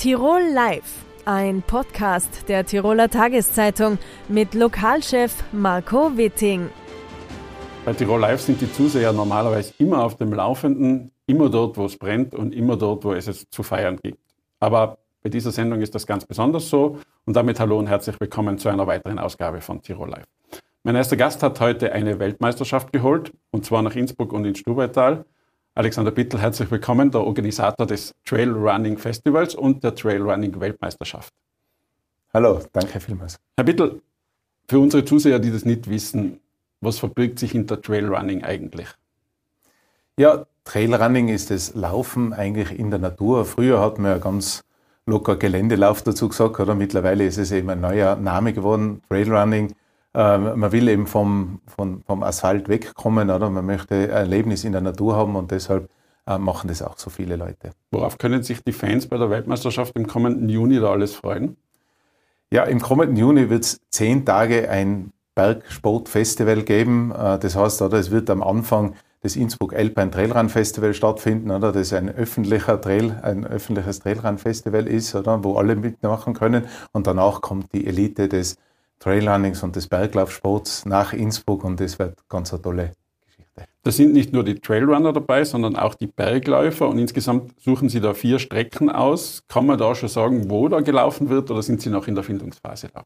Tirol Live, ein Podcast der Tiroler Tageszeitung mit Lokalchef Marco Witting. Bei Tirol Live sind die Zuseher normalerweise immer auf dem Laufenden, immer dort, wo es brennt und immer dort, wo es es zu feiern gibt. Aber bei dieser Sendung ist das ganz besonders so und damit hallo und herzlich willkommen zu einer weiteren Ausgabe von Tirol Live. Mein erster Gast hat heute eine Weltmeisterschaft geholt und zwar nach Innsbruck und in Stubaital. Alexander Bittel, herzlich willkommen, der Organisator des Trail Running Festivals und der Trail Running Weltmeisterschaft. Hallo, danke vielmals. Herr Bittel, für unsere Zuseher, die das nicht wissen, was verbirgt sich hinter Trail Running eigentlich? Ja, Trail Running ist das Laufen eigentlich in der Natur. Früher hat man ja ganz locker Geländelauf dazu gesagt, oder? Mittlerweile ist es eben ein neuer Name geworden, Trail Running. Ähm, man will eben vom, vom, vom Asphalt wegkommen, oder? Man möchte ein Erlebnis in der Natur haben und deshalb äh, machen das auch so viele Leute. Worauf können sich die Fans bei der Weltmeisterschaft im kommenden Juni da alles freuen? Ja, im kommenden Juni wird es zehn Tage ein Bergsportfestival geben. Äh, das heißt, oder, es wird am Anfang das Innsbruck Alpine Trailrun Festival stattfinden, oder? Das ein öffentlicher Trail, ein öffentliches Trailrun Festival ist, oder? Wo alle mitmachen können. Und danach kommt die Elite des Trailrunnings und des Berglaufsports nach Innsbruck und das wird ganz eine tolle Geschichte. Da sind nicht nur die Trailrunner dabei, sondern auch die Bergläufer und insgesamt suchen Sie da vier Strecken aus. Kann man da schon sagen, wo da gelaufen wird oder sind Sie noch in der Findungsphase da?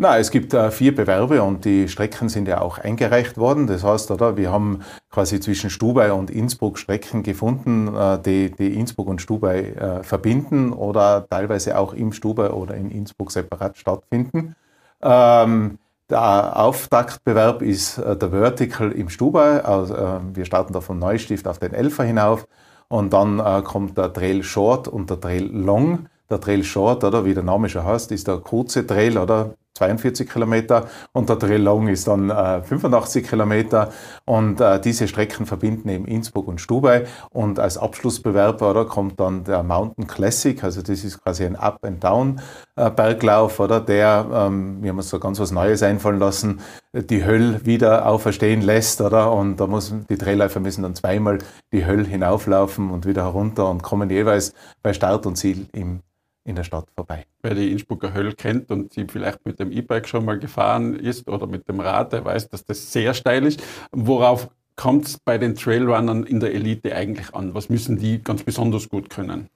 Na, es gibt äh, vier Bewerbe und die Strecken sind ja auch eingereicht worden. Das heißt, oder, wir haben quasi zwischen Stubai und Innsbruck Strecken gefunden, äh, die, die Innsbruck und Stubai äh, verbinden oder teilweise auch im Stubai oder in Innsbruck separat stattfinden. Ähm, der Auftaktbewerb ist äh, der Vertical im Stubai. Also, äh, wir starten da vom Neustift auf den Elfer hinauf und dann äh, kommt der Trail Short und der Trail Long. Der Trail Short, oder wie der Name schon heißt, ist der kurze Trail, oder 42 Kilometer und der Trail Long ist dann äh, 85 Kilometer. Und äh, diese Strecken verbinden eben Innsbruck und Stubai und als Abschlussbewerber oder, kommt dann der Mountain Classic, also das ist quasi ein Up-and-Down-Berglauf, äh, oder der, ähm, wir haben uns so ganz was Neues einfallen lassen, die Höll wieder auferstehen lässt, oder. Und da muss die Trailläufer müssen dann zweimal die Höll hinauflaufen und wieder herunter und kommen jeweils bei Start und Ziel im in der Stadt vorbei. Wer die Innsbrucker Höll kennt und sie vielleicht mit dem E-Bike schon mal gefahren ist oder mit dem Rad, der weiß, dass das sehr steil ist. Worauf kommt es bei den Trailrunnern in der Elite eigentlich an? Was müssen die ganz besonders gut können?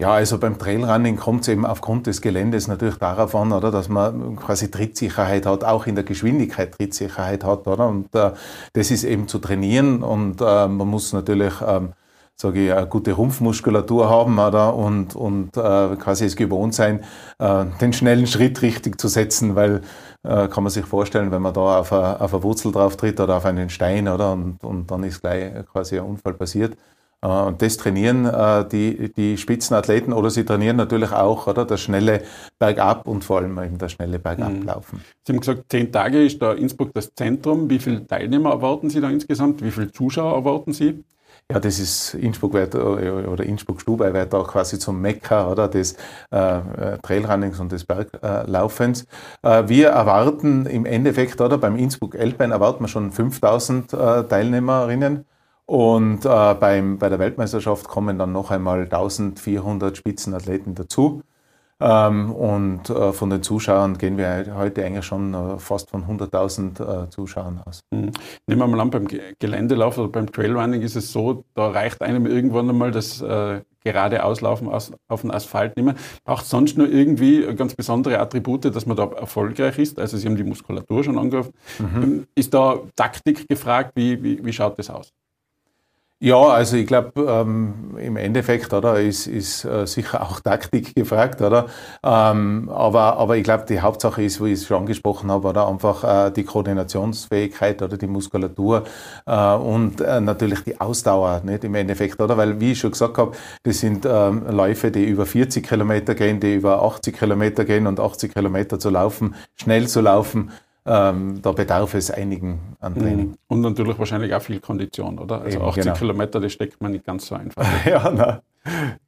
Ja, also beim Trailrunning kommt es eben aufgrund des Geländes natürlich darauf an, oder, dass man quasi Trittsicherheit hat, auch in der Geschwindigkeit Trittsicherheit hat, oder? Und äh, das ist eben zu trainieren und äh, man muss natürlich ähm, sage ich, eine gute Rumpfmuskulatur haben oder, und, und äh, quasi es gewohnt sein, äh, den schnellen Schritt richtig zu setzen, weil äh, kann man sich vorstellen, wenn man da auf eine, auf eine Wurzel drauf tritt oder auf einen Stein oder und, und dann ist gleich quasi ein Unfall passiert. Äh, und das trainieren äh, die, die Spitzenathleten oder sie trainieren natürlich auch oder, das schnelle Bergab und vor allem eben das schnelle Bergablaufen. Mhm. Sie haben gesagt, zehn Tage ist da Innsbruck das Zentrum. Wie viele Teilnehmer erwarten Sie da insgesamt? Wie viele Zuschauer erwarten Sie? Ja, das ist Innsbruck wird, oder Innsbruck-Stubai wird da quasi zum Mekka oder, des äh, Trailrunnings und des Berglaufens. Äh, wir erwarten im Endeffekt, oder beim Innsbruck Alpine erwarten wir schon 5000 äh, Teilnehmerinnen. Und äh, beim, bei der Weltmeisterschaft kommen dann noch einmal 1400 Spitzenathleten dazu. Ähm, und äh, von den Zuschauern gehen wir heute eigentlich schon äh, fast von 100.000 äh, Zuschauern aus. Mhm. Nehmen wir mal an, beim Geländelauf oder beim Trailrunning ist es so, da reicht einem irgendwann einmal das äh, gerade Auslaufen aus, auf den Asphalt nehmen. Braucht sonst nur irgendwie ganz besondere Attribute, dass man da erfolgreich ist? Also Sie haben die Muskulatur schon angerufen. Mhm. Ist da Taktik gefragt? Wie, wie, wie schaut das aus? Ja, also ich glaube, ähm, im Endeffekt oder, ist, ist äh, sicher auch Taktik gefragt, oder? Ähm, aber, aber ich glaube, die Hauptsache ist, wie ich es schon angesprochen habe, oder? einfach äh, die Koordinationsfähigkeit oder die Muskulatur äh, und äh, natürlich die Ausdauer nicht im Endeffekt, oder? Weil, wie ich schon gesagt habe, das sind ähm, Läufe, die über 40 Kilometer gehen, die über 80 Kilometer gehen und 80 Kilometer zu laufen, schnell zu laufen ähm, da bedarf es einigen an mhm. Training. Und natürlich wahrscheinlich auch viel Kondition, oder? Also Eben, 80 genau. Kilometer, das steckt man nicht ganz so einfach. ja, nein.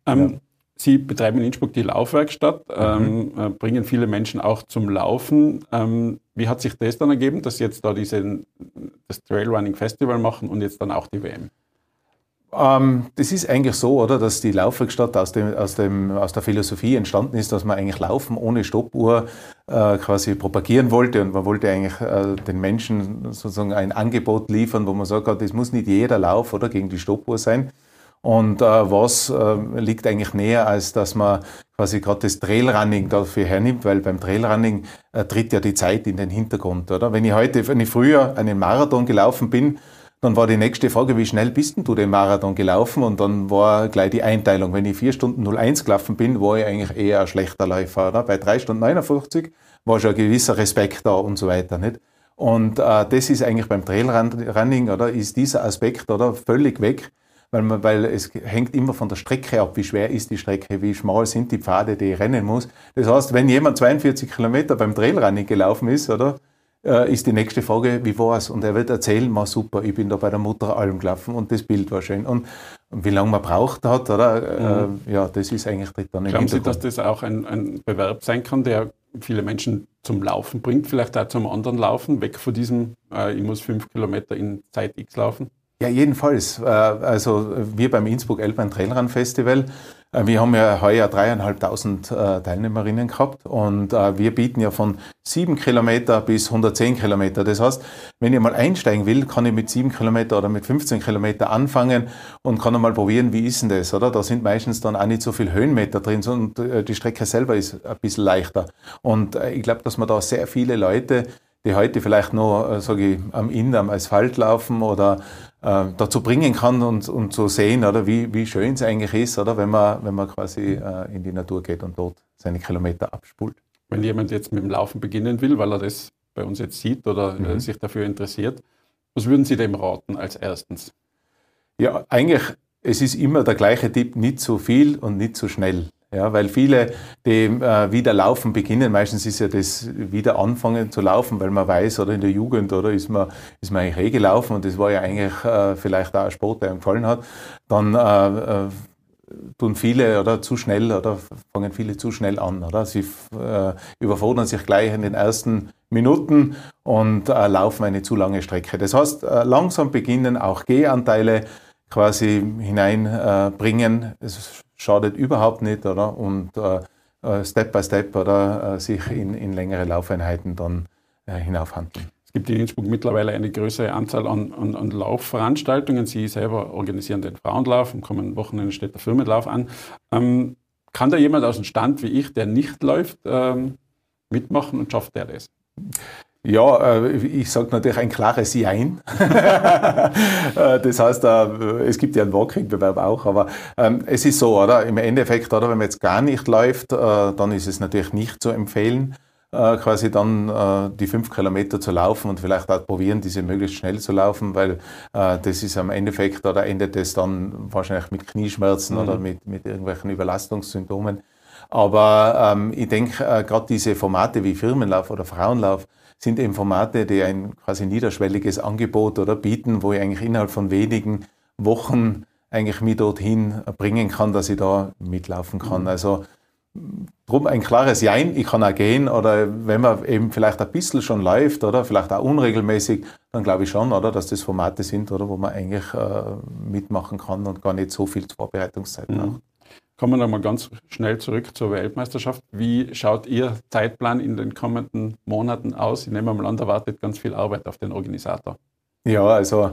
Ähm, ja. Sie betreiben in Innsbruck die Laufwerkstatt, mhm. ähm, äh, bringen viele Menschen auch zum Laufen. Ähm, wie hat sich das dann ergeben, dass Sie jetzt da diese, das Trailrunning Festival machen und jetzt dann auch die WM? Ähm, das ist eigentlich so, oder, dass die Laufwerkstatt aus, dem, aus, dem, aus der Philosophie entstanden ist, dass man eigentlich Laufen ohne Stoppuhr äh, quasi propagieren wollte und man wollte eigentlich äh, den Menschen sozusagen ein Angebot liefern, wo man sagt, das muss nicht jeder Lauf oder gegen die Stoppuhr sein. Und äh, was äh, liegt eigentlich näher, als dass man quasi gerade das Trailrunning dafür hernimmt, weil beim Trailrunning äh, tritt ja die Zeit in den Hintergrund, oder? Wenn ich heute, wenn ich früher einen Marathon gelaufen bin, dann war die nächste Frage, wie schnell bist denn du den Marathon gelaufen? Und dann war gleich die Einteilung. Wenn ich 4 Stunden 01 gelaufen bin, war ich eigentlich eher ein schlechter Läufer. Oder? Bei 3 Stunden 59 war schon ein gewisser Respekt da und so weiter. Nicht? Und äh, das ist eigentlich beim Trailrunning, oder, ist dieser Aspekt oder, völlig weg, weil, man, weil es hängt immer von der Strecke ab, wie schwer ist die Strecke, wie schmal sind die Pfade, die ich rennen muss. Das heißt, wenn jemand 42 Kilometer beim Trailrunning gelaufen ist, oder, äh, ist die nächste Frage, wie war es? Und er wird erzählen, mal super, ich bin da bei der Mutter Alm gelaufen und das Bild war schön. Und, und wie lange man braucht hat, oder? Mhm. Äh, ja, das ist eigentlich dann Glauben Sie, dass das auch ein, ein Bewerb sein kann, der viele Menschen zum Laufen bringt, vielleicht auch zum anderen Laufen, weg von diesem, äh, ich muss fünf Kilometer in Zeit X laufen? Ja, jedenfalls. Äh, also wir beim Innsbruck Elbahn Trailrun Festival, äh, wir haben ja heuer dreieinhalbtausend äh, Teilnehmerinnen gehabt und wir bieten ja von sieben Kilometer bis 110 Kilometer. Das heißt, wenn ich mal einsteigen will, kann ich mit sieben Kilometer oder mit 15 Kilometer anfangen und kann einmal probieren, wie ist denn das, oder? Da sind meistens dann auch nicht so viel Höhenmeter drin und die Strecke selber ist ein bisschen leichter. Und ich glaube, dass man da sehr viele Leute die heute vielleicht nur, sage ich, am Inn, am Asphalt laufen oder äh, dazu bringen kann und, und zu sehen, oder, wie, wie schön es eigentlich ist, oder, wenn, man, wenn man quasi äh, in die Natur geht und dort seine Kilometer abspult. Wenn jemand jetzt mit dem Laufen beginnen will, weil er das bei uns jetzt sieht oder äh, mhm. sich dafür interessiert, was würden Sie dem raten als erstens? Ja, eigentlich, es ist immer der gleiche Tipp, nicht zu viel und nicht zu schnell. Ja, weil viele, die äh, wieder laufen beginnen, meistens ist ja das wieder anfangen zu laufen, weil man weiß, oder in der Jugend, oder ist man, ist man eigentlich eh gelaufen und das war ja eigentlich äh, vielleicht auch ein Sport, der einem gefallen hat. Dann äh, äh, tun viele oder zu schnell oder fangen viele zu schnell an, oder? Sie äh, überfordern sich gleich in den ersten Minuten und äh, laufen eine zu lange Strecke. Das heißt, äh, langsam beginnen, auch Gehanteile quasi hineinbringen. Äh, schadet überhaupt nicht, oder? Und äh, äh, Step by Step oder äh, sich in, in längere Laufeinheiten dann äh, hinaufhandeln. Es gibt in Innsbruck mittlerweile eine größere Anzahl an, an, an, Laufveranstaltungen. Sie selber organisieren den Frauenlauf, am kommenden Wochenende steht der Firmenlauf an. Ähm, kann da jemand aus dem Stand wie ich, der nicht läuft, ähm, mitmachen und schafft der das? Ja, äh, ich sage natürlich ein klares Jein. Äh, das heißt, äh, es gibt ja einen Walking-Bewerb auch, aber ähm, es ist so, oder? Im Endeffekt, oder, wenn man jetzt gar nicht läuft, dann ist es natürlich nicht zu empfehlen, quasi dann die fünf Kilometer zu laufen und vielleicht auch probieren, diese möglichst schnell zu laufen, weil das ist am Endeffekt, oder endet es dann wahrscheinlich mit Knieschmerzen mhm. oder mit, mit irgendwelchen Überlastungssymptomen. Aber ähm, ich denke, gerade diese Formate wie Firmenlauf oder Frauenlauf, sind eben Formate, die ein quasi niederschwelliges Angebot oder bieten, wo ich eigentlich innerhalb von wenigen Wochen eigentlich mich dorthin bringen kann, dass ich da mitlaufen kann. Mhm. Also drum ein klares Jein, ich kann auch gehen oder wenn man eben vielleicht ein bisschen schon läuft oder vielleicht auch unregelmäßig, dann glaube ich schon, oder, dass das Formate sind, oder, wo man eigentlich äh, mitmachen kann und gar nicht so viel Vorbereitungszeit mhm. braucht. Kommen wir nochmal ganz schnell zurück zur Weltmeisterschaft. Wie schaut Ihr Zeitplan in den kommenden Monaten aus? Ich nehme mal an, da wartet ganz viel Arbeit auf den Organisator. Ja, also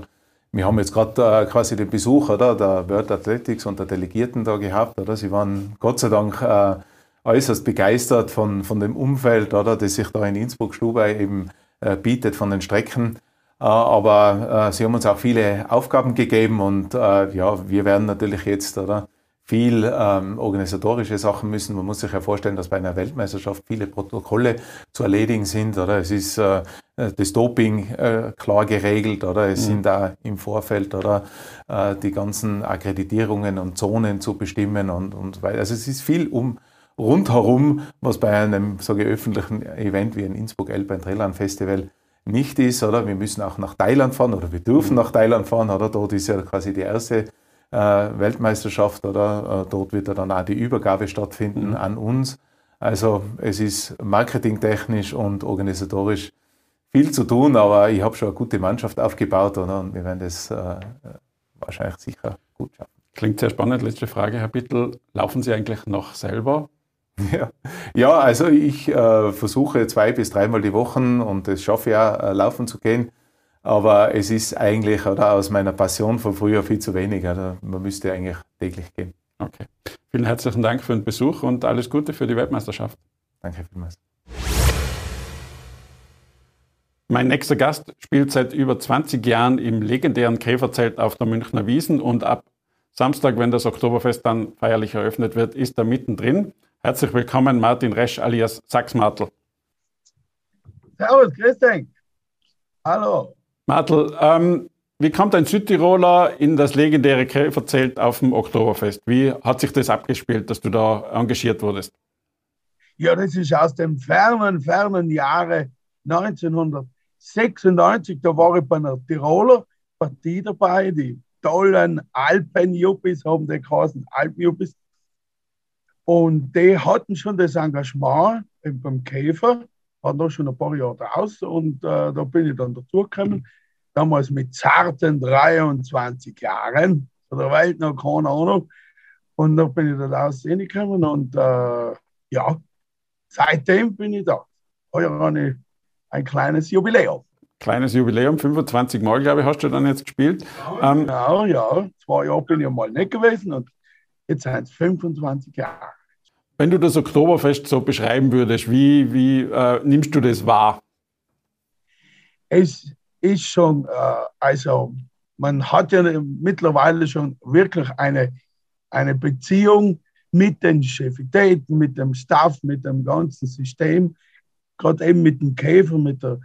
wir haben jetzt gerade äh, quasi den Besuch oder, der World Athletics und der Delegierten da gehabt. Oder? Sie waren Gott sei Dank äh, äußerst begeistert von, von dem Umfeld, oder, das sich da in Innsbruck-Stubai eben äh, bietet, von den Strecken. Äh, aber äh, sie haben uns auch viele Aufgaben gegeben und äh, ja, wir werden natürlich jetzt oder, viel ähm, organisatorische Sachen müssen. Man muss sich ja vorstellen, dass bei einer Weltmeisterschaft viele Protokolle zu erledigen sind. Oder es ist äh, das Doping äh, klar geregelt oder es mhm. sind da im Vorfeld oder äh, die ganzen Akkreditierungen und Zonen zu bestimmen und und weil also es ist viel um rundherum, was bei einem sage ich, öffentlichen Event wie ein Innsbruck Alpine Trailrun Festival nicht ist, oder? Wir müssen auch nach Thailand fahren oder wir dürfen mhm. nach Thailand fahren, oder? Dort ist ja quasi die erste Weltmeisterschaft oder äh, dort wird dann auch die Übergabe stattfinden mhm. an uns. Also es ist marketingtechnisch und organisatorisch viel zu tun, aber ich habe schon eine gute Mannschaft aufgebaut oder? und wir werden das äh, wahrscheinlich sicher gut schaffen. Klingt sehr spannend. Letzte Frage, Herr Bittel. Laufen Sie eigentlich noch selber? Ja, ja also ich äh, versuche zwei bis dreimal die Woche und das schaffe ich auch, äh, laufen zu gehen. Aber es ist eigentlich oder, aus meiner Passion von früher viel zu wenig. Oder? Man müsste eigentlich täglich gehen. Okay. Vielen herzlichen Dank für den Besuch und alles Gute für die Weltmeisterschaft. Danke vielmals. Mein nächster Gast spielt seit über 20 Jahren im legendären Käferzelt auf der Münchner Wiesen und ab Samstag, wenn das Oktoberfest dann feierlich eröffnet wird, ist er mittendrin. Herzlich willkommen, Martin Resch alias Sachsmartl. Servus, grüß dich. Hallo. Martl, ähm, wie kommt ein Südtiroler in das legendäre Käferzelt auf dem Oktoberfest? Wie hat sich das abgespielt, dass du da engagiert wurdest? Ja, das ist aus dem fernen, fernen Jahre 1996. Da war ich bei einer Tiroler Partie dabei. Die tollen Alpenjuppis haben die geheißen, Alpenjuppis. Und die hatten schon das Engagement beim Käfer, war noch schon ein paar Jahre draus und äh, da bin ich dann dazugekommen. Damals mit zarten 23 Jahren, von der Welt noch keine Ahnung. Und da bin ich da rausgekommen und äh, ja, seitdem bin ich da. Heuer habe ich ein kleines Jubiläum. Kleines Jubiläum, 25 Mal, glaube ich, hast du dann jetzt gespielt. Ja, ähm, genau, ja. Zwei Jahre bin ich mal nicht gewesen und jetzt sind es 25 Jahre. Wenn du das Oktoberfest so beschreiben würdest, wie, wie äh, nimmst du das wahr? Es ist schon, äh, also man hat ja mittlerweile schon wirklich eine, eine Beziehung mit den Chefitäten, mit dem Staff, mit dem ganzen System, gerade eben mit dem Käfer, mit der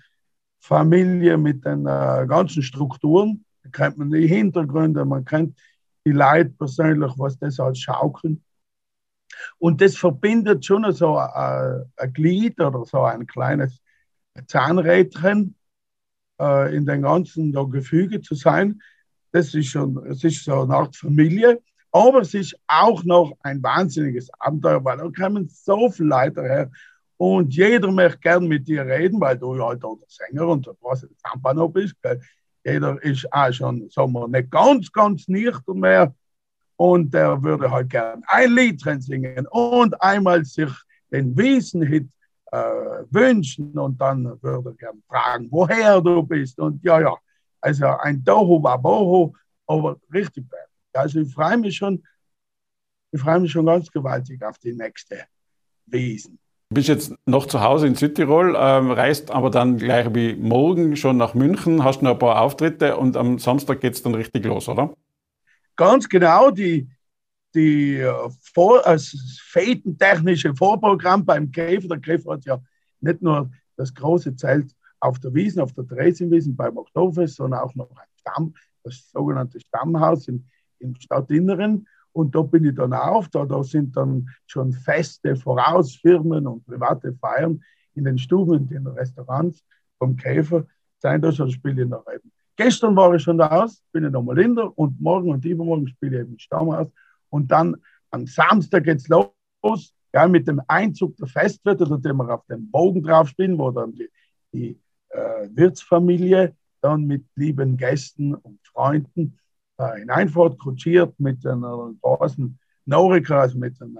Familie, mit den äh, ganzen Strukturen. Da kennt man die Hintergründe, man kennt die Leute persönlich, was das als Schaukeln. Und das verbindet schon so ein, ein Glied oder so ein kleines Zahnrädchen äh, in den ganzen da Gefüge zu sein. Das ist schon, es ist so eine Art Familie. Aber es ist auch noch ein wahnsinniges Abenteuer, weil da kommen so viele Leute her und jeder möchte gern mit dir reden, weil du halt auch der Sänger und der große Zampano bist. Gell? Jeder ist auch schon, sagen wir, nicht ganz, ganz nüchtern mehr und der würde halt gern ein Lied drin singen und einmal sich den Wiesenhit äh, wünschen und dann würde er fragen, woher du bist und ja, ja, also ein Doho Waboho, aber richtig bad. Also ich freue mich schon, ich freue mich schon ganz gewaltig auf die nächste Wiesen. Du bist jetzt noch zu Hause in Südtirol, ähm, reist aber dann gleich wie morgen schon nach München, hast noch ein paar Auftritte und am Samstag geht es dann richtig los, oder? Ganz genau, die, die äh, Vor das fädentechnische Vorprogramm beim Käfer. Der Käfer hat ja nicht nur das große Zelt auf der Wiesen, auf der Dresdenwiesen beim Oktoberfest, sondern auch noch ein Stamm, das sogenannte Stammhaus im, im Stadtinneren. Und da bin ich dann auf, da, da sind dann schon Feste voraus, Firmen und private Feiern in den Stuben, in den Restaurants vom Käfer. Sein da schon spiele ich noch eben Gestern war ich schon da aus, bin ich nochmal in der und morgen und übermorgen spiele ich eben Stammhaus. Und dann am Samstag geht's los, ja, mit dem Einzug der Festwirte, da wir auf dem Bogen drauf spielen, wo dann die, die äh, Wirtsfamilie dann mit lieben Gästen und Freunden äh, hineinfährt, kutschiert mit einer großen Norika, also mit einem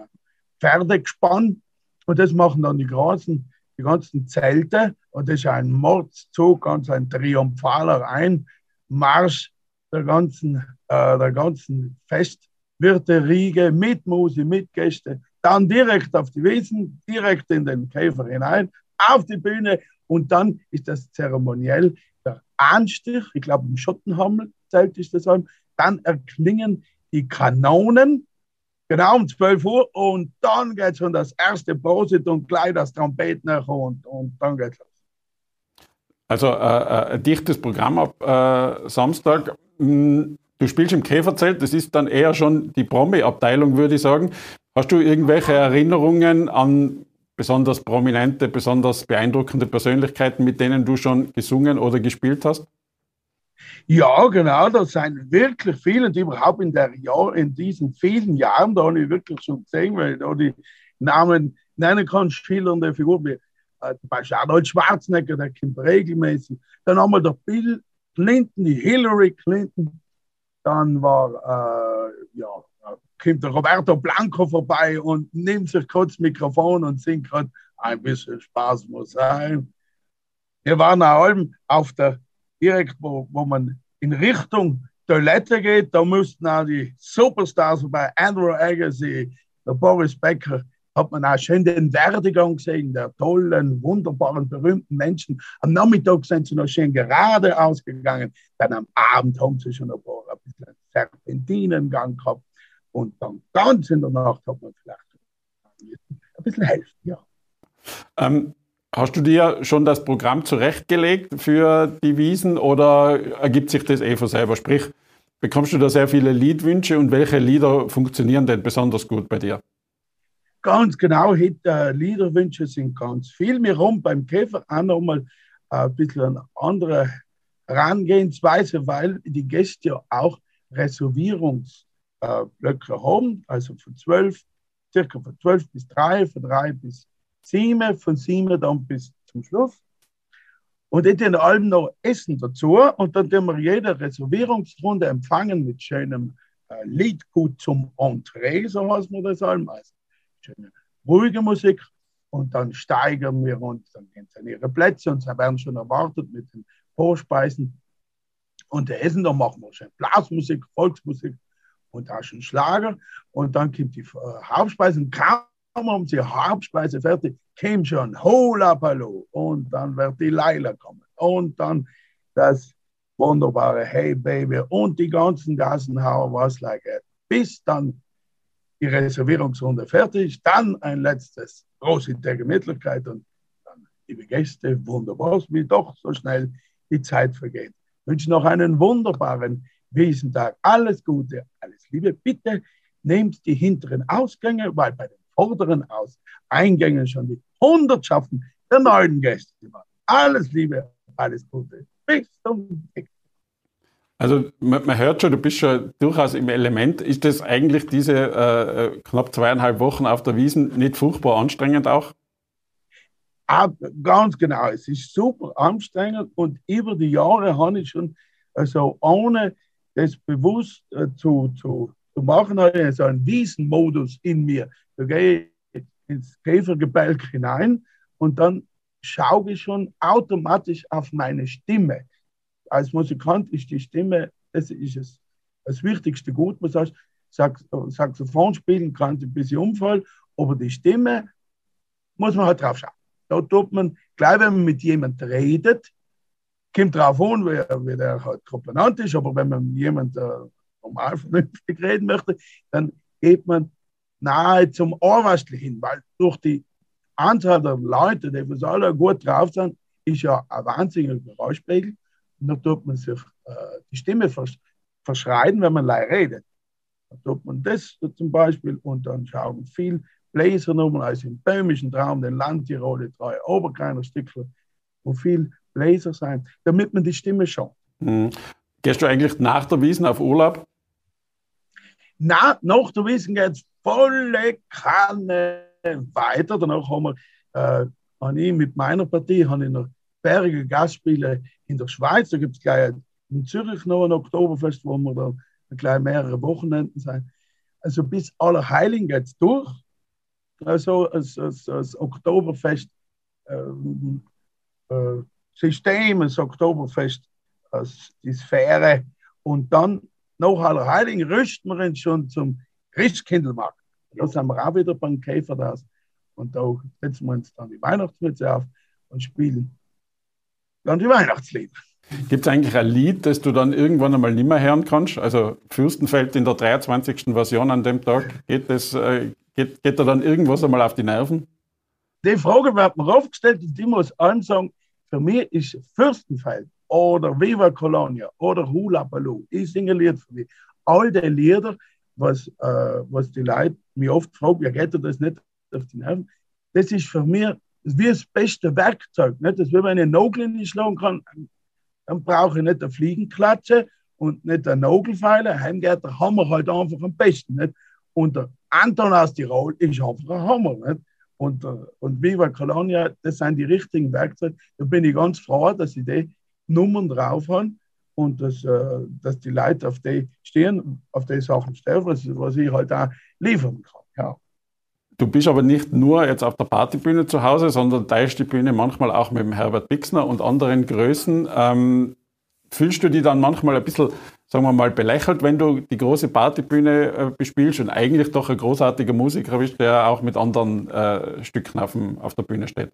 Pferdegespann. Und das machen dann die großen die ganzen Zelte und das ist ein Mordszug, ganz ein triumphaler Einmarsch der ganzen, äh, der ganzen Festwirte-Riege mit Musik, mit Gäste, dann direkt auf die Wiesen, direkt in den Käfer hinein, auf die Bühne und dann ist das zeremoniell der Anstich, ich glaube im Schottenhammel-Zelt ist das, dann erklingen die Kanonen Genau um 12 Uhr und dann geht schon das erste Prosit und gleich das Trompeten und, und dann geht's los. Also äh, äh, ein dichtes Programm ab äh, Samstag. Du spielst im Käferzelt, das ist dann eher schon die Promi-Abteilung, würde ich sagen. Hast du irgendwelche Erinnerungen an besonders prominente, besonders beeindruckende Persönlichkeiten, mit denen du schon gesungen oder gespielt hast? Ja, genau, das sind wirklich viele und überhaupt in, der Jahr, in diesen vielen Jahren, da habe ich wirklich schon gesehen, weil ich da die Namen nennen kann, schillernde Figuren wie äh, zum Beispiel Arnold Schwarzenegger, der kommt regelmäßig. Dann haben wir der Bill Clinton, die Hillary Clinton, Dann war, äh, ja, kommt der Roberto Blanco vorbei und nimmt sich kurz Mikrofon und singt gerade ein bisschen Spaß muss sein. Wir waren auch auf der, direkt wo, wo man in Richtung Toilette geht, da mussten auch die Superstars vorbei, Andrew Agassi, der Boris Becker, hat man auch schön den Werdegang gesehen, der tollen, wunderbaren, berühmten Menschen. Am Nachmittag sind sie noch schön gerade ausgegangen. Dann am Abend haben sie schon ein paar ein bisschen Serpentinengang gehabt. Und dann ganz in der Nacht hat man vielleicht ein bisschen helfen, ja. Ähm, hast du dir schon das Programm zurechtgelegt für die Wiesen oder ergibt sich das eh von selber? Sprich, bekommst du da sehr viele Liedwünsche und welche Lieder funktionieren denn besonders gut bei dir? Ganz genau, Hit, äh, Liederwünsche sind ganz viel. Wir haben beim Käfer auch nochmal äh, ein bisschen eine andere Herangehensweise, weil die Gäste ja auch Reservierungsblöcke äh, haben, also von 12, circa von 12 bis 3, von 3 bis 7, von 7 dann bis zum Schluss. Und in den allem noch Essen dazu. Und dann tun wir jede Reservierungsrunde empfangen mit schönem Liedgut zum Entree, so heißt man das allem. Also schöne, ruhige Musik und dann steigern wir uns, dann gehen sie an ihre Plätze und sie werden schon erwartet mit den Vorspeisen. Und der Essen, dann machen wir schön Blasmusik, Volksmusik und auch schon Schlager. Und dann kommt die äh, Hauptspeise. Und kaum haben sie Hauptspeise fertig, kommt schon Hola Palo. Und dann wird die Leila kommen. Und dann das wunderbare Hey Baby und die ganzen Gassenhauer was like it. Bis dann die Reservierungsrunde fertig, dann ein letztes große Gemütlichkeit und dann, liebe Gäste, wunderbar, wie doch so schnell die Zeit vergeht. Ich wünsche noch einen wunderbaren Wiesentag. Alles Gute, alles Liebe. Bitte nehmt die hinteren Ausgänge, weil bei den vorderen Aus Eingängen schon die Hundertschaften der neuen Gäste waren. Alles Liebe, alles Gute. Bis zum nächsten also man, man, hört schon, du bist schon durchaus im Element. Ist das eigentlich diese äh, äh, knapp zweieinhalb Wochen auf der Wiesen nicht furchtbar anstrengend auch? Ah, ganz genau, es ist super anstrengend und über die Jahre habe ich schon, also ohne das bewusst äh, zu, zu, zu machen, habe ich so einen Wiesenmodus in mir. Da gehe ich ins Käfergebälk hinein und dann schaue ich schon automatisch auf meine Stimme als Musikant ist die Stimme, das ist es, das wichtigste Gut. Man sagt, Saxophon spielen kann ein bisschen Unfall, aber die Stimme muss man halt drauf schauen. Da tut man, gleich wenn man mit jemandem redet, kommt drauf an, wie, wie der halt komponent ist, aber wenn man mit jemandem äh, normal vernünftig reden möchte, dann geht man nahe zum Ohrwastel hin, weil durch die Anzahl der Leute, die alle gut drauf sind, ist ja ein wahnsinniger Geräuschpegel. Und da tut man sich äh, die Stimme versch verschreien, wenn man leid redet. Da tut man das zum Beispiel und dann schauen viel Bläsernummern, also im böhmischen Traum, den Landtirol, die drei Oberkreiner Stückler, wo viel Bläser sein, damit man die Stimme schont. Mhm. Gehst du eigentlich nach der Wiesen auf Urlaub? Na, nach der Wiesen geht es volle Kanne weiter. Danach haben wir, äh, habe ich mit meiner Partie, habe ich noch Berge Gastspiele in der Schweiz. Da gibt es gleich in Zürich noch ein Oktoberfest, wo wir da gleich mehrere Wochenenden sein. Also bis Allerheiligen geht es durch. Also das, das, das Oktoberfest ähm, äh, System, das Oktoberfest, das, die Sphäre. Und dann nach Allerheiligen rüsten wir uns schon zum Christkindlmarkt. Da sind wir auch wieder beim Käfer da. Und da setzen wir uns dann die Weihnachtsmütze auf und spielen dann die Weihnachtslieder. Gibt es eigentlich ein Lied, das du dann irgendwann einmal nicht mehr hören kannst? Also Fürstenfeld in der 23. Version an dem Tag, geht, das, äh, geht, geht da dann irgendwas einmal auf die Nerven? Die Frage wird mir aufgestellt und ich muss sagen, für mich ist Fürstenfeld oder Viva Colonia oder Hula Baloo, ich singe ein Lied für mich. All die Lieder, was, äh, was die Leute mich oft fragen, ja geht dir das nicht auf die Nerven? Das ist für mich das wie das beste Werkzeug. Nicht? Das ist wie wenn ich einen Nagel nicht schlagen kann, dann brauche ich nicht eine Fliegenklatsche und nicht eine Nagelfeile. Heim geht der Hammer halt einfach am besten. Nicht? Und der Anton aus Tirol ist einfach ein Hammer. Nicht? Und, äh, und Viva Colonia, das sind die richtigen Werkzeuge. Da bin ich ganz froh, dass ich die Nummern drauf habe. und dass, äh, dass die Leute auf die stehen, auf die Sachen stehen, was, was ich halt auch liefern kann. Ja. Du bist aber nicht nur jetzt auf der Partybühne zu Hause, sondern teilst die Bühne manchmal auch mit dem Herbert Bixner und anderen Größen. Ähm, fühlst du die dann manchmal ein bisschen, sagen wir mal, belächelt, wenn du die große Partybühne äh, bespielst und eigentlich doch ein großartiger Musiker bist, der auch mit anderen äh, Stücken auf, dem, auf der Bühne steht?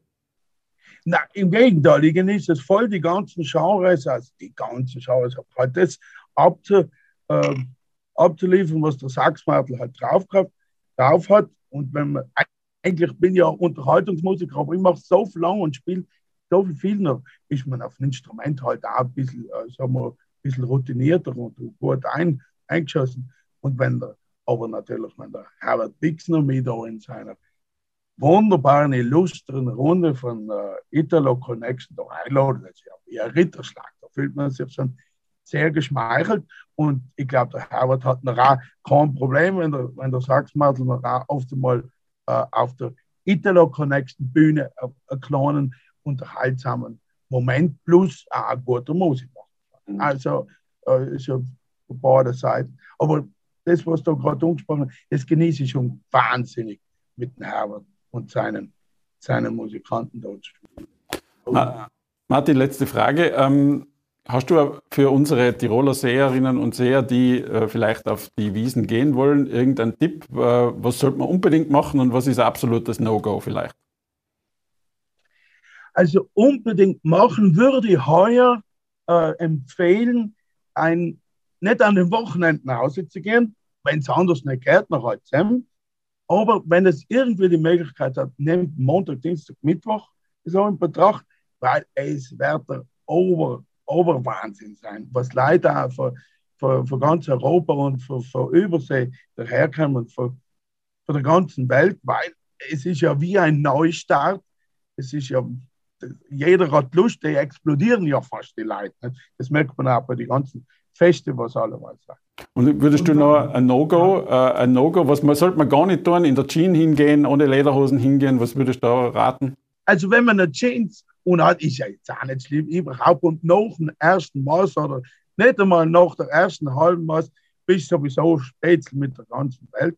Na, im Gegenteil, ich genieße es voll, die ganzen Genres, also die ganzen Genres, halt das abzu, äh, abzuliefern, was der Sachsmartel halt drauf, drauf hat. Und wenn man, eigentlich bin ich ja Unterhaltungsmusiker, aber ich mache so viel lang und spiele so viel, viel noch, ist man auf ein Instrument halt auch ein bisschen, äh, sagen wir, ein bisschen routinierter und gut ein, eingeschossen. Und wenn der, aber natürlich, wenn der Herbert Bixner mit da in seiner wunderbaren, illustren Runde von äh, Italo Connection da einladen, das ist ja wie ein Ritterschlag, da fühlt man sich schon sehr geschmeichelt. Und ich glaube, der Herbert hat noch auch kein Problem, wenn der, wenn der Sachsmadel noch auch oft einmal äh, auf der Italo Connection Bühne einen kleinen unterhaltsamen Moment plus auch gute Musik machen. Mhm. Also äh, ist ja von beiden Seiten. Aber das, was du gerade angesprochen hast, das genieße ich schon wahnsinnig mit dem Herbert und seinen, seinen Musikanten dort spielen. Martin, letzte Frage. Ähm, hast du für unsere Tiroler Seherinnen und Seher, die äh, vielleicht auf die Wiesen gehen wollen, irgendeinen Tipp? Äh, was sollte man unbedingt machen und was ist absolutes No-Go vielleicht? Also unbedingt machen würde ich heuer äh, empfehlen, ein, nicht an den Wochenenden nach Hause zu gehen, wenn es anders nicht geht, noch halt zusammen. Aber wenn es irgendwie die Möglichkeit hat, nehmt Montag, Dienstag, Mittwoch so in Betracht, weil es wird der Ober, Oberwahnsinn sein, was Leute auch für, für, für ganz Europa und für, für Übersee daherkommen, für, für der ganzen Welt, weil es ist ja wie ein Neustart. Es ist ja jeder hat Lust, die explodieren ja fast die Leute. Das merkt man auch bei den ganzen Festivals alleweil sagen. Und würdest du noch ein No-Go, äh, ein No-Go, was man sollte man gar nicht tun, in der Jeans hingehen, ohne Lederhosen hingehen, was würdest du da raten? Also wenn man eine Jeans und hat, ist ja jetzt auch nicht schlimm, überhaupt und nach dem ersten Maß oder nicht einmal nach der ersten halben Maß, bist du sowieso Spätzle mit der ganzen Welt.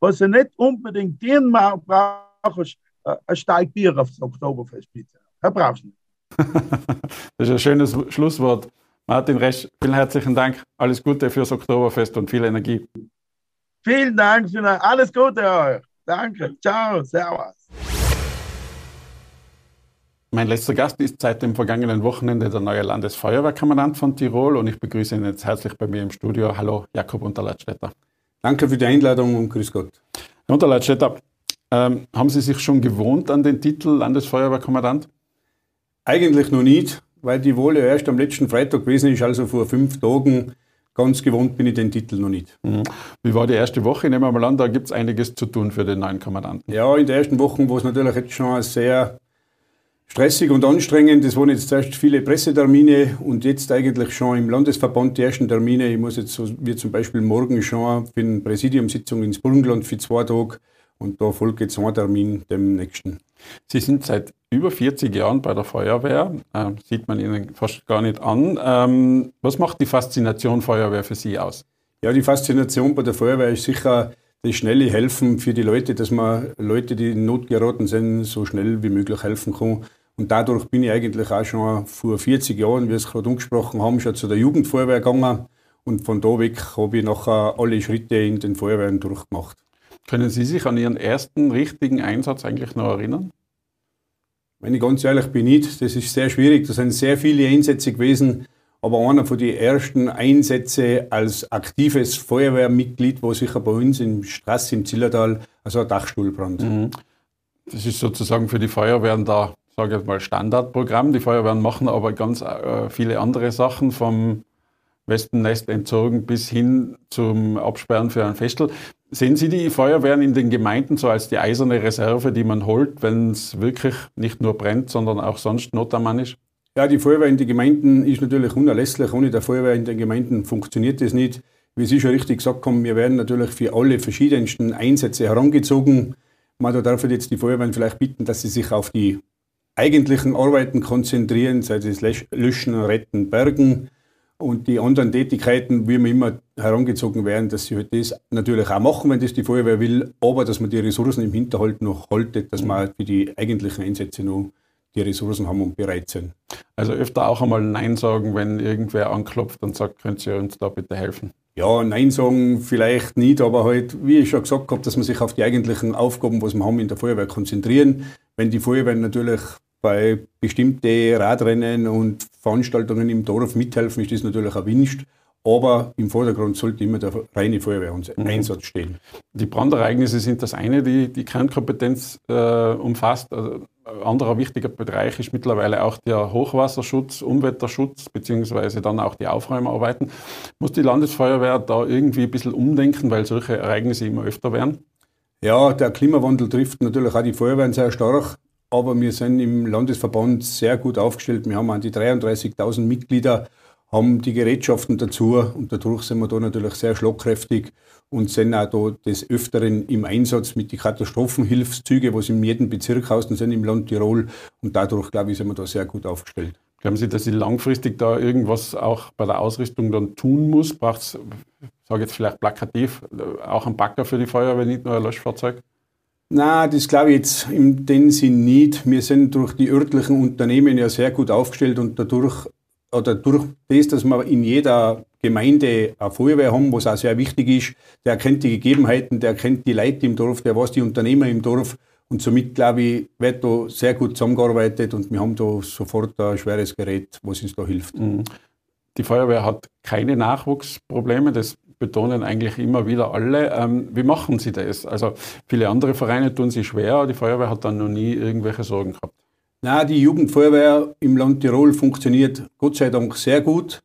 Was du nicht unbedingt den brauchst, ist äh, ein Steig Bier auf das Oktoberfest, bitte. Da brauchst du nicht. das ist ein schönes Schlusswort. Martin Resch, vielen herzlichen Dank. Alles Gute fürs Oktoberfest und viel Energie. Vielen Dank für alles Gute euch. Danke. Ciao. Servus. Mein letzter Gast ist seit dem vergangenen Wochenende der neue Landesfeuerwehrkommandant von Tirol und ich begrüße ihn jetzt herzlich bei mir im Studio. Hallo, Jakob Unterleitstädter. Danke für die Einladung und grüß Gott. Herr Unterleitstädter, ähm, haben Sie sich schon gewohnt an den Titel Landesfeuerwehrkommandant? Eigentlich noch nicht, weil die Wohle erst am letzten Freitag gewesen ist, also vor fünf Tagen. Ganz gewohnt bin ich den Titel noch nicht. Mhm. Wie war die erste Woche? Nehmen wir mal an, da gibt es einiges zu tun für den neuen Kommandanten. Ja, in der ersten Woche war es natürlich jetzt schon sehr stressig und anstrengend. Es waren jetzt zuerst viele Pressetermine und jetzt eigentlich schon im Landesverband die ersten Termine. Ich muss jetzt so wie zum Beispiel morgen schon für eine Präsidiumssitzung ins Burgenland für zwei Tage und da folgt jetzt ein Termin dem nächsten. Sie sind seit über 40 Jahren bei der Feuerwehr, äh, sieht man Ihnen fast gar nicht an. Ähm, was macht die Faszination Feuerwehr für Sie aus? Ja, die Faszination bei der Feuerwehr ist sicher das schnelle Helfen für die Leute, dass man Leute, die in Not geraten sind, so schnell wie möglich helfen kann. Und dadurch bin ich eigentlich auch schon vor 40 Jahren, wie wir es gerade angesprochen haben, schon zu der Jugendfeuerwehr gegangen. Und von da weg habe ich nachher alle Schritte in den Feuerwehren durchgemacht. Können Sie sich an Ihren ersten richtigen Einsatz eigentlich noch erinnern? Wenn ich ganz ehrlich bin, nicht. Das ist sehr schwierig. Da sind sehr viele Einsätze gewesen. Aber einer von den ersten Einsätzen als aktives Feuerwehrmitglied war sicher bei uns im Straß im Zillertal, also ein Dachstuhlbrand. Mhm. Das ist sozusagen für die Feuerwehren da, sage ich mal, Standardprogramm. Die Feuerwehren machen aber ganz äh, viele andere Sachen, vom Wespennest entzogen bis hin zum Absperren für ein Festel. Sehen Sie die Feuerwehren in den Gemeinden so als die eiserne Reserve, die man holt, wenn es wirklich nicht nur brennt, sondern auch sonst Not am Mann ist? Ja, die Feuerwehr in den Gemeinden ist natürlich unerlässlich. Ohne der Feuerwehr in den Gemeinden funktioniert das nicht. Wie Sie schon richtig gesagt haben, wir werden natürlich für alle verschiedensten Einsätze herangezogen. Man darf jetzt die Feuerwehren vielleicht bitten, dass sie sich auf die eigentlichen Arbeiten konzentrieren, sei es Löschen, Retten, Bergen Und die anderen Tätigkeiten, wie wir immer herangezogen werden, dass sie halt das natürlich auch machen, wenn das die Feuerwehr will, aber dass man die Ressourcen im Hinterhalt noch haltet, dass man für die eigentlichen Einsätze noch die Ressourcen haben und bereit sind. Also öfter auch einmal Nein sagen, wenn irgendwer anklopft und sagt, könnt ihr uns da bitte helfen? Ja, Nein sagen vielleicht nicht, aber halt, wie ich schon gesagt habe, dass man sich auf die eigentlichen Aufgaben, was wir haben in der Feuerwehr, konzentrieren. Wenn die Feuerwehr natürlich bei bestimmten Radrennen und Veranstaltungen im Dorf mithelfen, ist das natürlich erwünscht. Aber im Vordergrund sollte immer der reine Feuerwehreinsatz mhm. stehen. Die Brandereignisse sind das eine, die die Kernkompetenz äh, umfasst. Also ein anderer wichtiger Bereich ist mittlerweile auch der Hochwasserschutz, Umwetterschutz, beziehungsweise dann auch die Aufräumarbeiten. Muss die Landesfeuerwehr da irgendwie ein bisschen umdenken, weil solche Ereignisse immer öfter werden? Ja, der Klimawandel trifft natürlich auch die Feuerwehren sehr stark, aber wir sind im Landesverband sehr gut aufgestellt. Wir haben an die 33.000 Mitglieder haben die Gerätschaften dazu und dadurch sind wir da natürlich sehr schlagkräftig und sind auch da des Öfteren im Einsatz mit den Katastrophenhilfszügen, was in jedem Bezirk hausen sind im Land Tirol und dadurch, glaube ich, sind wir da sehr gut aufgestellt. Glauben Sie, dass Sie langfristig da irgendwas auch bei der Ausrüstung dann tun muss? Braucht es, sage jetzt vielleicht plakativ, auch einen Backer für die Feuerwehr, nicht nur ein Löschfahrzeug? Na, das glaube ich jetzt in dem Sinn nicht. Wir sind durch die örtlichen Unternehmen ja sehr gut aufgestellt und dadurch oder durch das, dass wir in jeder Gemeinde eine Feuerwehr haben, was auch sehr wichtig ist, der kennt die Gegebenheiten, der kennt die Leute im Dorf, der weiß die Unternehmer im Dorf. Und somit, glaube ich, wird da sehr gut zusammengearbeitet und wir haben da sofort ein schweres Gerät, was uns da hilft. Mhm. Die Feuerwehr hat keine Nachwuchsprobleme, das betonen eigentlich immer wieder alle. Ähm, wie machen Sie das? Also viele andere Vereine tun sich schwer, die Feuerwehr hat dann noch nie irgendwelche Sorgen gehabt. Na, die Jugendfeuerwehr im Land Tirol funktioniert Gott sei Dank sehr gut.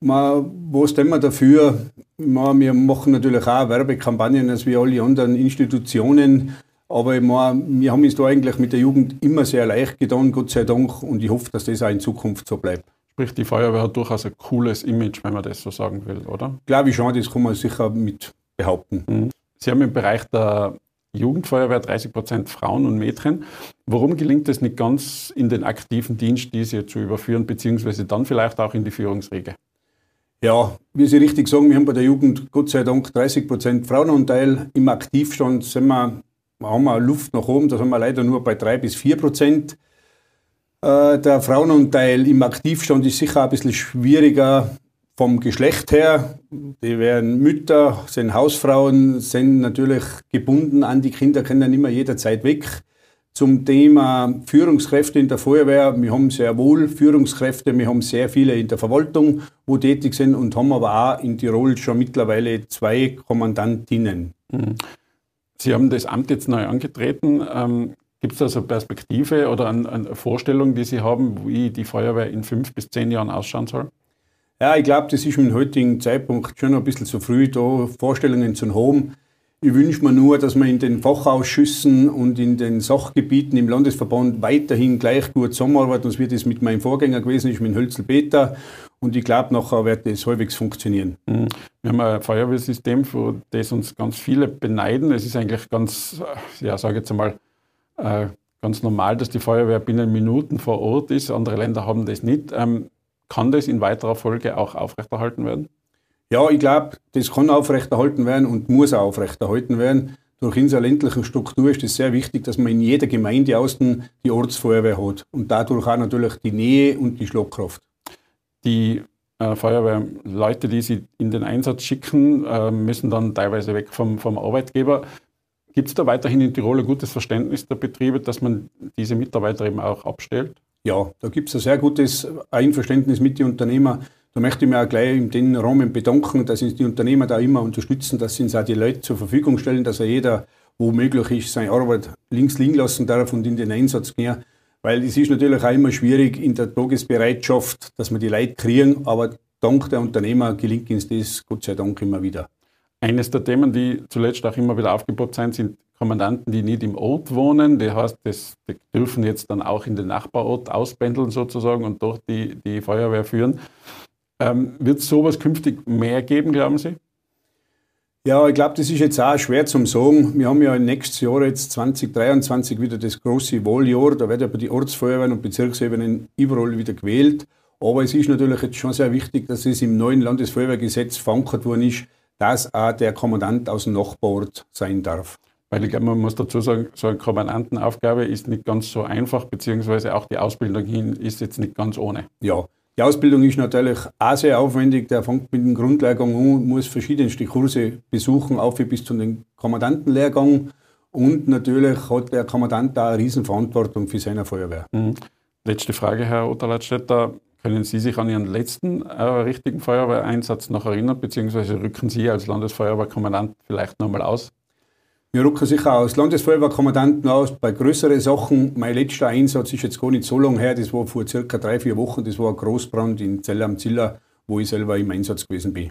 Man, was tun wir dafür? Man, wir machen natürlich auch Werbekampagnen als wie alle anderen Institutionen. Aber meine, wir haben es da eigentlich mit der Jugend immer sehr leicht getan, Gott sei Dank. Und ich hoffe, dass das auch in Zukunft so bleibt. Sprich, die Feuerwehr hat durchaus ein cooles Image, wenn man das so sagen will, oder? Glaube ich schon, das kann man sicher mit behaupten. Mhm. Sie haben im Bereich der Jugendfeuerwehr 30 Prozent Frauen und Mädchen. Warum gelingt es nicht ganz in den aktiven Dienst, diese zu überführen, beziehungsweise dann vielleicht auch in die Führungsriege? Ja, wie Sie richtig sagen, wir haben bei der Jugend Gott sei Dank 30 Prozent Frauenanteil. Im Aktivstand sind wir, haben wir Luft nach oben, da sind wir leider nur bei 3 bis 4 Prozent. Äh, der Frauenanteil im Aktivstand ist sicher ein bisschen schwieriger vom Geschlecht her, die werden Mütter, sind Hausfrauen, sind natürlich gebunden an die Kinder, können dann immer jederzeit weg. Zum Thema Führungskräfte in der Feuerwehr, wir haben sehr wohl Führungskräfte, wir haben sehr viele in der Verwaltung, wo tätig sind und haben aber auch in Tirol schon mittlerweile zwei Kommandantinnen. Mhm. Sie haben das Amt jetzt neu angetreten. Gibt es da so eine Perspektive oder eine, eine Vorstellung, die Sie haben, wie die Feuerwehr in fünf bis zehn Jahren ausschauen soll? Ja, ich glaube, das ist mit dem heutigen Zeitpunkt schon ein bisschen zu früh, da Vorstellungen zu haben. Ich wünsche mir nur, dass wir in den Fachausschüssen und in den Sachgebieten im Landesverband weiterhin gleich gut zusammenarbeiten, so wie das mit meinem Vorgänger gewesen ist, mit Hölzel Peter. Und ich glaube, nachher wird das halbwegs funktionieren. Mhm. Wir haben ein Feuerwehrsystem, für das uns ganz viele beneiden. Es ist eigentlich ganz, ja, sage jetzt einmal, ganz normal, dass die Feuerwehr binnen Minuten vor Ort ist. Andere Länder haben das nicht. Ähm, kann das in weiterer Folge auch aufrechterhalten werden? Ja, ich glaube, das kann aufrechterhalten werden und muss auch aufrechterhalten werden. Durch unsere ländliche Struktur ist es sehr wichtig, dass man in jeder Gemeinde außen die Ortsfeuerwehr hat und dadurch auch natürlich die Nähe und die Schlagkraft. Die äh, Feuerwehrleute, die sie in den Einsatz schicken, äh, müssen dann teilweise weg vom, vom Arbeitgeber. Gibt es da weiterhin in Tirol ein gutes Verständnis der Betriebe, dass man diese Mitarbeiter eben auch abstellt? Ja, da gibt es ein sehr gutes Einverständnis mit den Unternehmern. Da möchte ich mich auch gleich in den Rahmen bedanken, dass uns die Unternehmer da immer unterstützen, dass sie uns auch die Leute zur Verfügung stellen, dass auch jeder, wo möglich ist, seine Arbeit links liegen lassen darf und in den Einsatz gehen. Weil es ist natürlich auch immer schwierig in der Tagesbereitschaft, dass wir die Leute kriegen, aber dank der Unternehmer gelingt uns das Gott sei Dank immer wieder. Eines der Themen, die zuletzt auch immer wieder aufgebaut sind, sind Kommandanten, die nicht im Ort wohnen. Das heißt, das, die dürfen jetzt dann auch in den Nachbarort auspendeln sozusagen und dort die, die Feuerwehr führen. Ähm, Wird es sowas künftig mehr geben, glauben Sie? Ja, ich glaube, das ist jetzt auch schwer zum sagen. Wir haben ja nächstes Jahr jetzt 2023 wieder das große Wahljahr. Da werden aber die Ortsfeuerwehren und Bezirksebenen überall wieder gewählt. Aber es ist natürlich jetzt schon sehr wichtig, dass es im neuen Landesfeuerwehrgesetz verankert worden ist, dass auch der Kommandant aus dem Nachbarort sein darf. Weil ich glaube, man muss dazu sagen, so eine Kommandantenaufgabe ist nicht ganz so einfach, beziehungsweise auch die Ausbildung hin ist jetzt nicht ganz ohne. Ja, die Ausbildung ist natürlich auch sehr aufwendig. Der fängt mit dem Grundlehrgang an, muss verschiedenste Kurse besuchen, auch bis zu den Kommandantenlehrgang. Und natürlich hat der Kommandant da eine Riesenverantwortung für seine Feuerwehr. Mhm. Letzte Frage, Herr Otterleitstädter. Können Sie sich an Ihren letzten äh, richtigen Feuerwehreinsatz noch erinnern, beziehungsweise rücken Sie als Landesfeuerwehrkommandant vielleicht nochmal aus? Wir rücken sicher als Landesfeuerwehrkommandanten aus bei größeren Sachen. Mein letzter Einsatz ist jetzt gar nicht so lange her, das war vor circa drei, vier Wochen, das war ein Großbrand in Zell am Ziller, wo ich selber im Einsatz gewesen bin.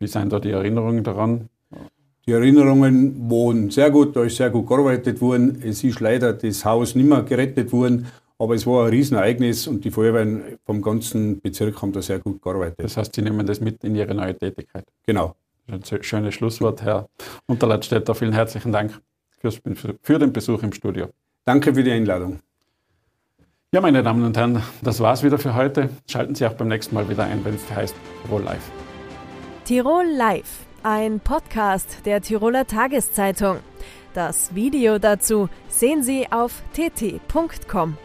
Wie sind da die Erinnerungen daran? Die Erinnerungen waren sehr gut, da ist sehr gut gearbeitet worden. Es ist leider das Haus nicht mehr gerettet worden, aber es war ein Riesenereignis und die Feuerwehren vom ganzen Bezirk haben da sehr gut gearbeitet. Das heißt, Sie nehmen das mit in Ihre neue Tätigkeit. Genau. Das ist ein schönes Schlusswort, Herr Unterleitstädter. Vielen herzlichen Dank für den Besuch im Studio. Danke für die Einladung. Ja, meine Damen und Herren, das war's wieder für heute. Schalten Sie auch beim nächsten Mal wieder ein, wenn es heißt Tirol Live. Tirol Live, ein Podcast der Tiroler Tageszeitung. Das Video dazu sehen Sie auf tt.com.